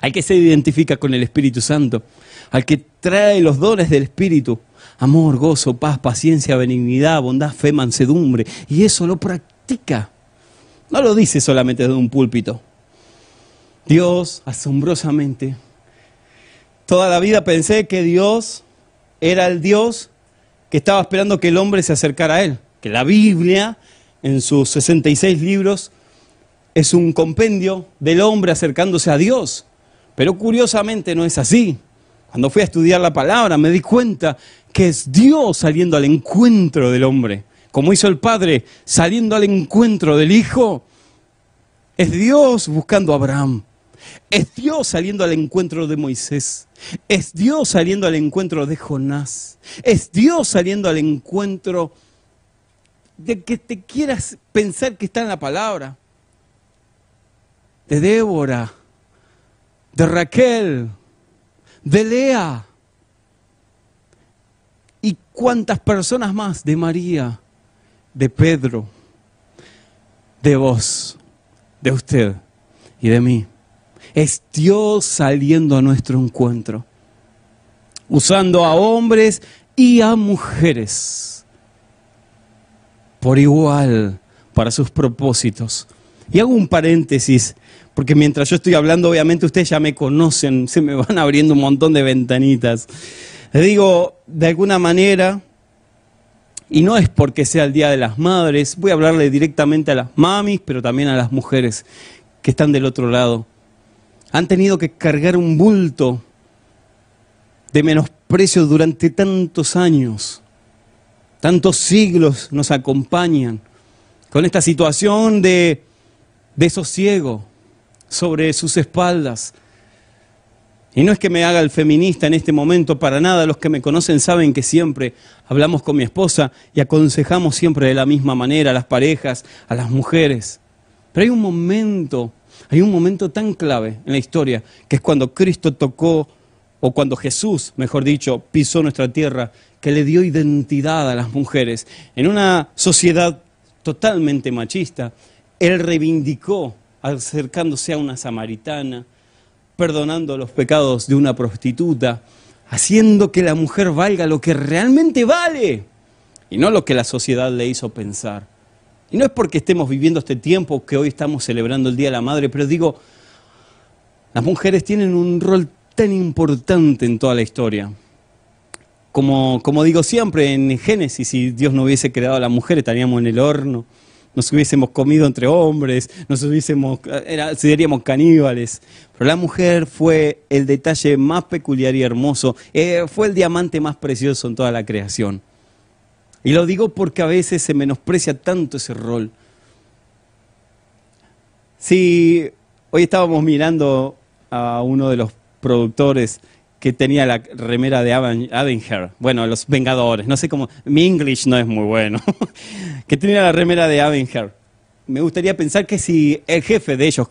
al que se identifica con el Espíritu Santo, al que trae los dones del Espíritu, amor, gozo, paz, paciencia, benignidad, bondad, fe, mansedumbre, y eso lo practica. No lo dice solamente desde un púlpito. Dios, asombrosamente, toda la vida pensé que Dios era el Dios que estaba esperando que el hombre se acercara a Él, que la Biblia, en sus 66 libros, es un compendio del hombre acercándose a Dios. Pero curiosamente no es así. Cuando fui a estudiar la palabra me di cuenta que es Dios saliendo al encuentro del hombre, como hizo el Padre saliendo al encuentro del Hijo. Es Dios buscando a Abraham. Es Dios saliendo al encuentro de Moisés. Es Dios saliendo al encuentro de Jonás. Es Dios saliendo al encuentro de que te quieras pensar que está en la palabra. De Débora, de Raquel, de Lea. ¿Y cuántas personas más? De María, de Pedro, de vos, de usted y de mí. Es saliendo a nuestro encuentro, usando a hombres y a mujeres por igual para sus propósitos. Y hago un paréntesis porque mientras yo estoy hablando, obviamente ustedes ya me conocen, [LAUGHS] se me van abriendo un montón de ventanitas. Les digo, de alguna manera, y no es porque sea el Día de las Madres, voy a hablarle directamente a las mamis, pero también a las mujeres que están del otro lado. Han tenido que cargar un bulto de menosprecio durante tantos años, tantos siglos nos acompañan con esta situación de, de sosiego, sobre sus espaldas. Y no es que me haga el feminista en este momento, para nada. Los que me conocen saben que siempre hablamos con mi esposa y aconsejamos siempre de la misma manera a las parejas, a las mujeres. Pero hay un momento, hay un momento tan clave en la historia, que es cuando Cristo tocó, o cuando Jesús, mejor dicho, pisó nuestra tierra, que le dio identidad a las mujeres. En una sociedad totalmente machista, Él reivindicó acercándose a una samaritana, perdonando los pecados de una prostituta, haciendo que la mujer valga lo que realmente vale y no lo que la sociedad le hizo pensar. No es porque estemos viviendo este tiempo que hoy estamos celebrando el Día de la Madre, pero digo, las mujeres tienen un rol tan importante en toda la historia. Como, como digo siempre, en Génesis, si Dios no hubiese creado a la mujer, estaríamos en el horno nos hubiésemos comido entre hombres, nos hubiésemos, seríamos caníbales. Pero la mujer fue el detalle más peculiar y hermoso, eh, fue el diamante más precioso en toda la creación. Y lo digo porque a veces se menosprecia tanto ese rol. Si hoy estábamos mirando a uno de los productores que tenía la remera de Avenger, bueno, los Vengadores, no sé cómo, mi English no es muy bueno, [LAUGHS] que tenía la remera de Avenger. Me gustaría pensar que si el jefe de ellos,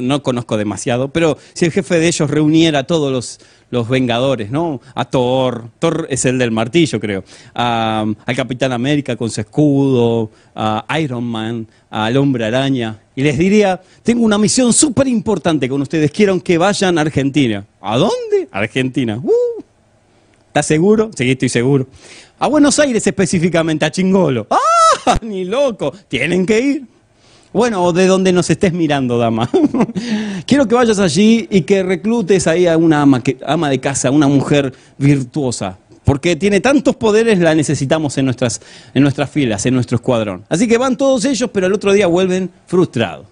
no conozco demasiado, pero si el jefe de ellos reuniera a todos los, los Vengadores, ¿no? A Thor, Thor es el del martillo, creo, al Capitán América con su escudo, a Iron Man, al Hombre Araña, y les diría, tengo una misión súper importante con ustedes, quiero que vayan a Argentina. ¿A dónde? Argentina. Uh. ¿Estás seguro? Sí, estoy seguro. A Buenos Aires específicamente, a Chingolo. ¡Ah! [LAUGHS] Ni loco. Tienen que ir. Bueno, o de donde nos estés mirando, dama. [LAUGHS] Quiero que vayas allí y que reclutes ahí a una ama, ama de casa, una mujer virtuosa. Porque tiene tantos poderes, la necesitamos en nuestras, en nuestras filas, en nuestro escuadrón. Así que van todos ellos, pero el otro día vuelven frustrados.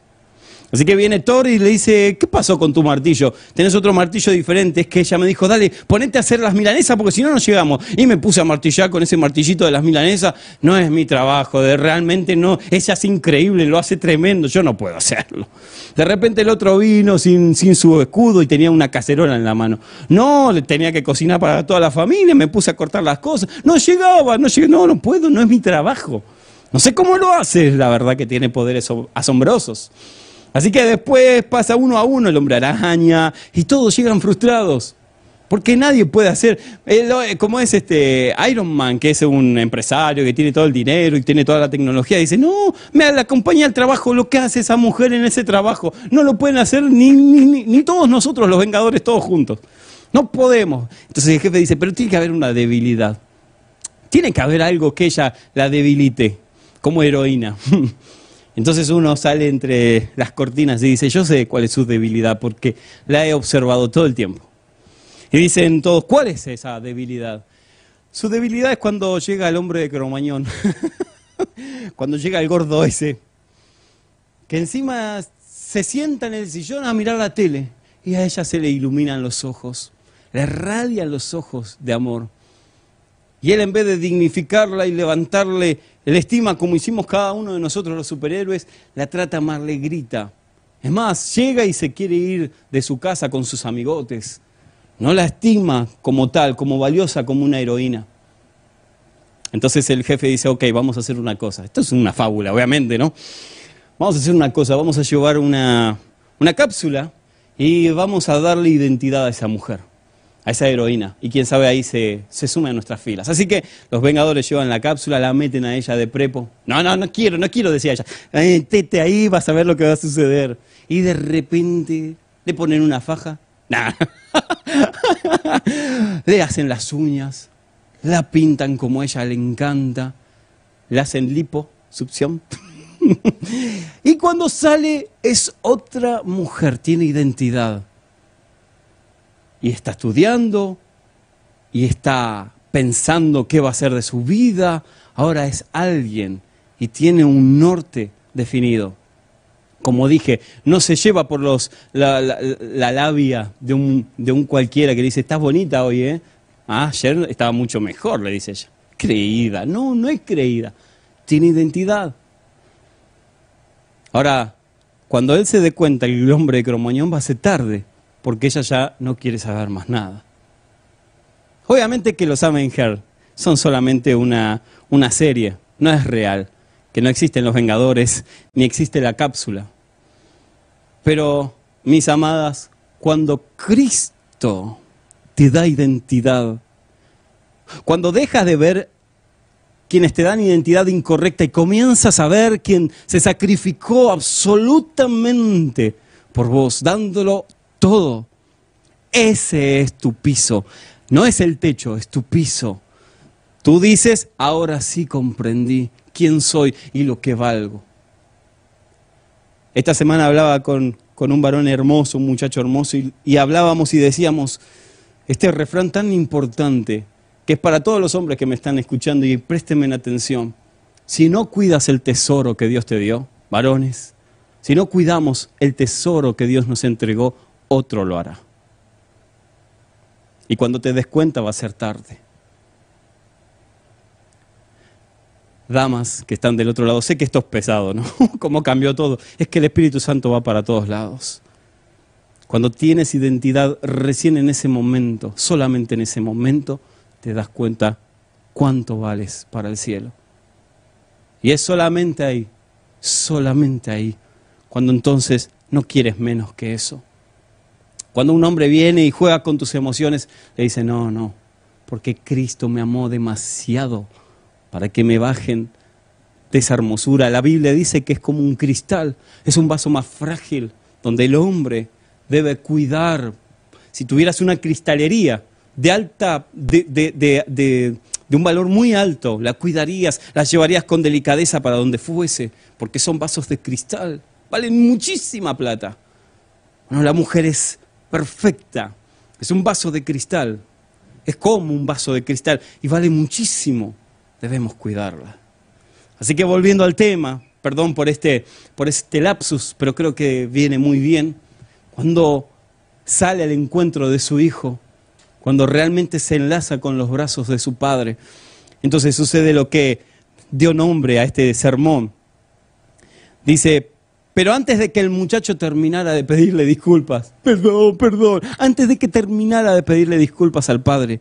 Así que viene Thor y le dice, ¿qué pasó con tu martillo? Tenés otro martillo diferente. Es que ella me dijo, dale, ponete a hacer las milanesas porque si no, no llegamos. Y me puse a martillar con ese martillito de las milanesas. No es mi trabajo, realmente no. Ella es increíble, lo hace tremendo, yo no puedo hacerlo. De repente el otro vino sin, sin su escudo y tenía una cacerola en la mano. No, le tenía que cocinar para toda la familia, me puse a cortar las cosas. No llegaba, no llegaba, no, no puedo, no es mi trabajo. No sé cómo lo hace, la verdad que tiene poderes asombrosos. Así que después pasa uno a uno el hombre araña y todos llegan frustrados. Porque nadie puede hacer, eh, como es este Iron Man, que es un empresario que tiene todo el dinero y tiene toda la tecnología, dice, no, me acompaña al trabajo, lo que hace esa mujer en ese trabajo, no lo pueden hacer ni, ni, ni todos nosotros, los Vengadores, todos juntos. No podemos. Entonces el jefe dice, pero tiene que haber una debilidad. Tiene que haber algo que ella la debilite, como heroína. [LAUGHS] Entonces uno sale entre las cortinas y dice, yo sé cuál es su debilidad porque la he observado todo el tiempo. Y dicen todos, ¿cuál es esa debilidad? Su debilidad es cuando llega el hombre de Cromañón, [LAUGHS] cuando llega el gordo ese, que encima se sienta en el sillón a mirar la tele y a ella se le iluminan los ojos, le radian los ojos de amor. Y él en vez de dignificarla y levantarle el estima como hicimos cada uno de nosotros los superhéroes, la trata mal, le grita. Es más, llega y se quiere ir de su casa con sus amigotes. No la estima como tal, como valiosa, como una heroína. Entonces el jefe dice, ok, vamos a hacer una cosa. Esto es una fábula, obviamente, ¿no? Vamos a hacer una cosa, vamos a llevar una, una cápsula y vamos a darle identidad a esa mujer, a esa heroína. Y quién sabe ahí se, se sume a nuestras filas. Así que los Vengadores llevan la cápsula, la meten a ella de prepo. No, no, no quiero, no quiero, decía ella. Tete ahí, vas a ver lo que va a suceder. Y de repente le ponen una faja [LAUGHS] le hacen las uñas, la pintan como a ella le encanta, le hacen lipo, succión. [LAUGHS] y cuando sale es otra mujer, tiene identidad. Y está estudiando, y está pensando qué va a hacer de su vida. Ahora es alguien y tiene un norte definido como dije, no se lleva por los, la, labia de un, de un, cualquiera que dice, estás bonita hoy, ¿eh? Ah, ayer estaba mucho mejor, le dice ella. Creída, no, no es creída, tiene identidad. Ahora, cuando él se dé cuenta que el hombre de Cromañón va a ser tarde, porque ella ya no quiere saber más nada. Obviamente que los Amen son solamente una, una serie, no es real, que no existen los Vengadores, ni existe la cápsula. Pero, mis amadas, cuando Cristo te da identidad, cuando dejas de ver quienes te dan identidad incorrecta y comienzas a ver quien se sacrificó absolutamente por vos, dándolo todo, ese es tu piso. No es el techo, es tu piso. Tú dices, ahora sí comprendí quién soy y lo que valgo. Esta semana hablaba con, un varón hermoso, un muchacho hermoso, y, hablábamos y decíamos este refrán tan importante, que es para todos los hombres que me están escuchando y préstenme atención. Si no cuidas el tesoro que Dios te dio, varones, si no cuidamos el tesoro que Dios nos entregó, otro lo hará. Y cuando te des cuenta va a ser tarde. damas que están del otro lado, sé que esto es pesado, ¿no? [LAUGHS] Cómo cambió todo. Es que el Espíritu Santo va para todos lados. Cuando tienes identidad, recién en ese momento, solamente en ese momento, te das cuenta cuánto vales para el cielo. Y es solamente ahí, solamente ahí, cuando entonces no quieres menos que eso. Cuando un hombre viene y juega con tus emociones, le dice, no, no, porque Cristo me amó demasiado para que me bajen de esa hermosura. La Biblia dice que es como un cristal, es un vaso más frágil, donde el hombre debe cuidar. Si tuvieras una cristalería de alta, de, un valor muy alto, la cuidarías, la llevarías con delicadeza para donde fuese, porque son vasos de cristal, valen muchísima plata. Bueno, la mujer es perfecta, es un vaso de cristal, es como un vaso de cristal y vale muchísimo debemos cuidarla. Así que volviendo al tema, perdón por este, por este lapsus, pero creo que viene muy bien, cuando sale al encuentro de su hijo, cuando realmente se enlaza con los brazos de su padre, entonces sucede lo que dio nombre a este sermón. Dice, pero antes de que el muchacho terminara de pedirle disculpas, perdón, perdón, antes de que terminara de pedirle disculpas al padre,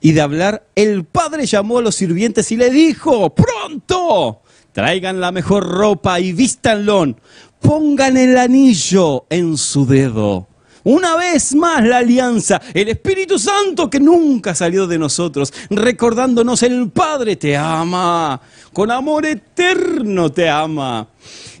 y de hablar, el padre llamó a los sirvientes y le dijo, pronto, Traigan la mejor ropa y vístanlo. Pongan el anillo en su dedo. Una vez más la alianza, el Espíritu Santo que nunca salió de nosotros, recordándonos el Padre te ama, con amor eterno te ama.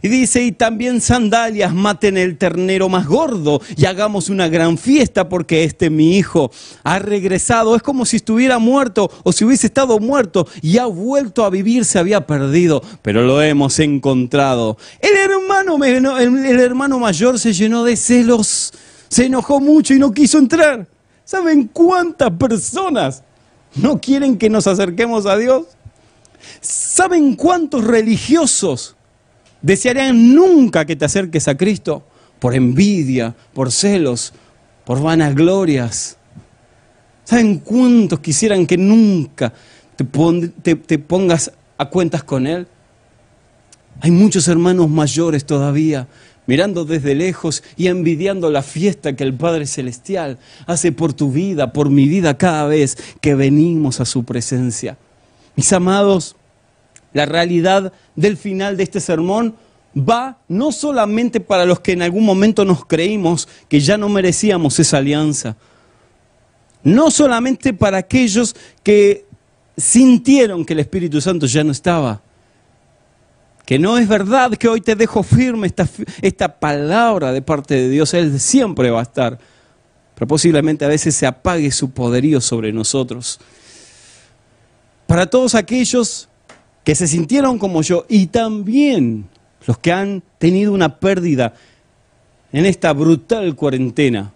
Y dice, y también sandalias, maten el ternero más gordo y hagamos una gran fiesta porque este mi hijo ha regresado. Es como si estuviera muerto o si hubiese estado muerto y ha vuelto a vivir, se había perdido, pero lo hemos encontrado. El hermano, el hermano mayor se llenó de celos, se enojó mucho y no quiso entrar. ¿Saben cuántas personas no quieren que nos acerquemos a Dios? ¿Saben cuántos religiosos desearían nunca que te acerques a Cristo por envidia, por celos, por vanaglorias. ¿Saben cuántos quisieran que nunca te, te pongas a cuentas con Él? Hay muchos hermanos mayores todavía mirando desde lejos y envidiando la fiesta que el Padre Celestial hace por tu vida, por mi vida cada vez que venimos a su presencia. Mis amados, la realidad del final de este sermón va no solamente para los que en algún momento nos creímos que ya no merecíamos esa alianza, no solamente para aquellos que sintieron que el Espíritu Santo ya no estaba, que no es verdad que hoy te dejo firme esta, esta palabra de parte de Dios, Él siempre va a estar, pero posiblemente a veces se apague su poderío sobre nosotros. Para todos aquellos que se sintieron como yo y también los que han tenido una pérdida en esta brutal cuarentena,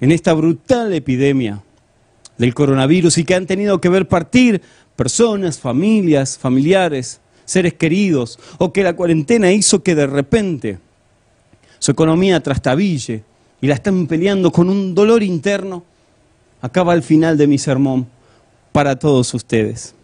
en esta brutal epidemia del coronavirus y que han tenido que ver partir personas, familias, familiares, seres queridos, o que la cuarentena hizo que de repente su economía trastabille y la están peleando con un dolor interno, acaba el final de mi sermón para todos ustedes.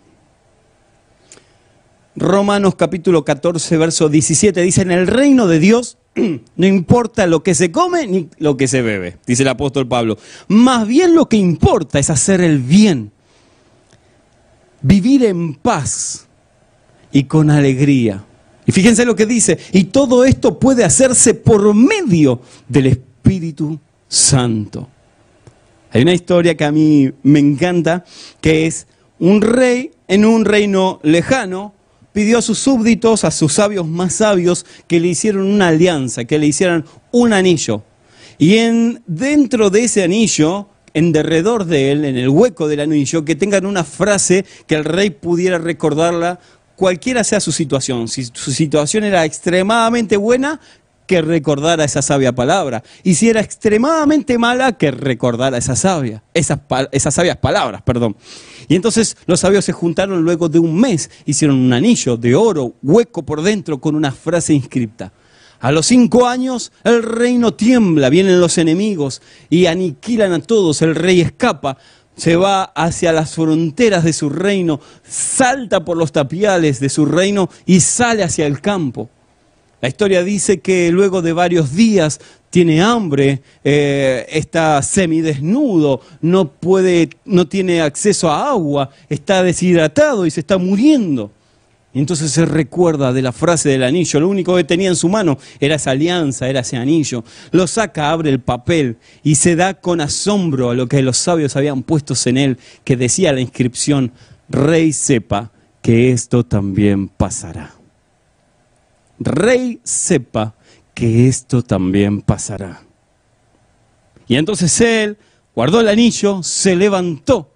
Romanos capítulo 14, verso 17 dice, en el reino de Dios [CLEARS THROAT] no importa lo que se come ni lo que se bebe, dice el apóstol Pablo. Más bien lo que importa es hacer el bien, vivir en paz y con alegría. Y fíjense lo que dice, y todo esto puede hacerse por medio del Espíritu Santo. Hay una historia que a mí me encanta, que es un rey en un reino lejano, pidió a sus súbditos, a sus sabios más sabios, que le hicieran una alianza, que le hicieran un anillo. Y en, dentro de ese anillo, en derredor de él, en el hueco del anillo, que tengan una frase que el rey pudiera recordarla cualquiera sea su situación. Si su situación era extremadamente buena, que recordara esa sabia palabra. Y si era extremadamente mala, que recordara esa sabia, esas, esas sabias palabras, perdón. Y entonces los sabios se juntaron luego de un mes, hicieron un anillo de oro, hueco por dentro, con una frase inscripta. A los cinco años el reino tiembla, vienen los enemigos y aniquilan a todos, el rey escapa, se va hacia las fronteras de su reino, salta por los tapiales de su reino y sale hacia el campo. La historia dice que luego de varios días tiene hambre, eh, está semidesnudo, no puede, no tiene acceso a agua, está deshidratado y se está muriendo. Y entonces se recuerda de la frase del anillo. Lo único que tenía en su mano era esa alianza, era ese anillo. Lo saca, abre el papel y se da con asombro a lo que los sabios habían puesto en él, que decía la inscripción, Rey sepa que esto también pasará rey sepa que esto también pasará. Y entonces él guardó el anillo, se levantó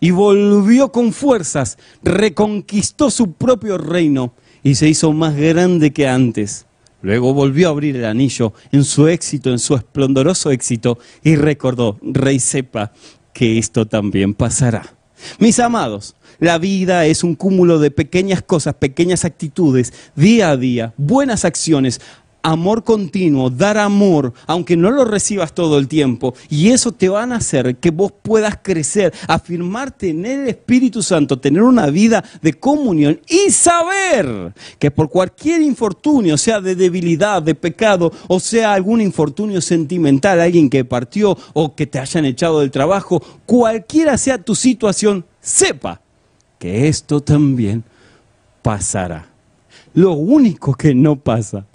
y volvió con fuerzas, reconquistó su propio reino y se hizo más grande que antes. Luego volvió a abrir el anillo en su éxito, en su esplendoroso éxito, y recordó, Rey sepa que esto también pasará. Mis amados, la vida es un cúmulo de pequeñas cosas, pequeñas actitudes, día a día, buenas acciones, amor continuo, dar amor, aunque no lo recibas todo el tiempo. Y eso te va a hacer que vos puedas crecer, afirmarte en el Espíritu Santo, tener una vida de comunión y saber que por cualquier infortunio, sea de debilidad, de pecado, o sea algún infortunio sentimental, alguien que partió o que te hayan echado del trabajo, cualquiera sea tu situación, sepa que esto también pasará. Lo único que no pasa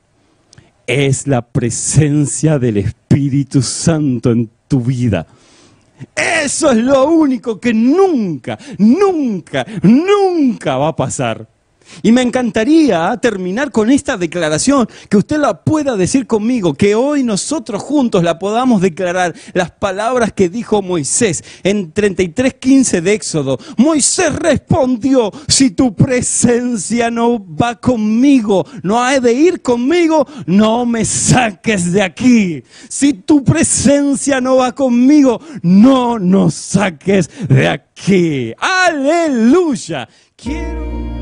es la presencia del Espíritu Santo en tu vida. Eso es lo único que nunca, nunca, nunca va a pasar. Y me encantaría terminar con esta declaración, que usted la pueda decir conmigo, que hoy nosotros juntos la podamos declarar, las palabras que dijo Moisés en 33.15 de Éxodo. Moisés respondió, si tu presencia no va conmigo, no ha de ir conmigo, no me saques de aquí. Si tu presencia no va conmigo, no nos saques de aquí. Aleluya. Quiero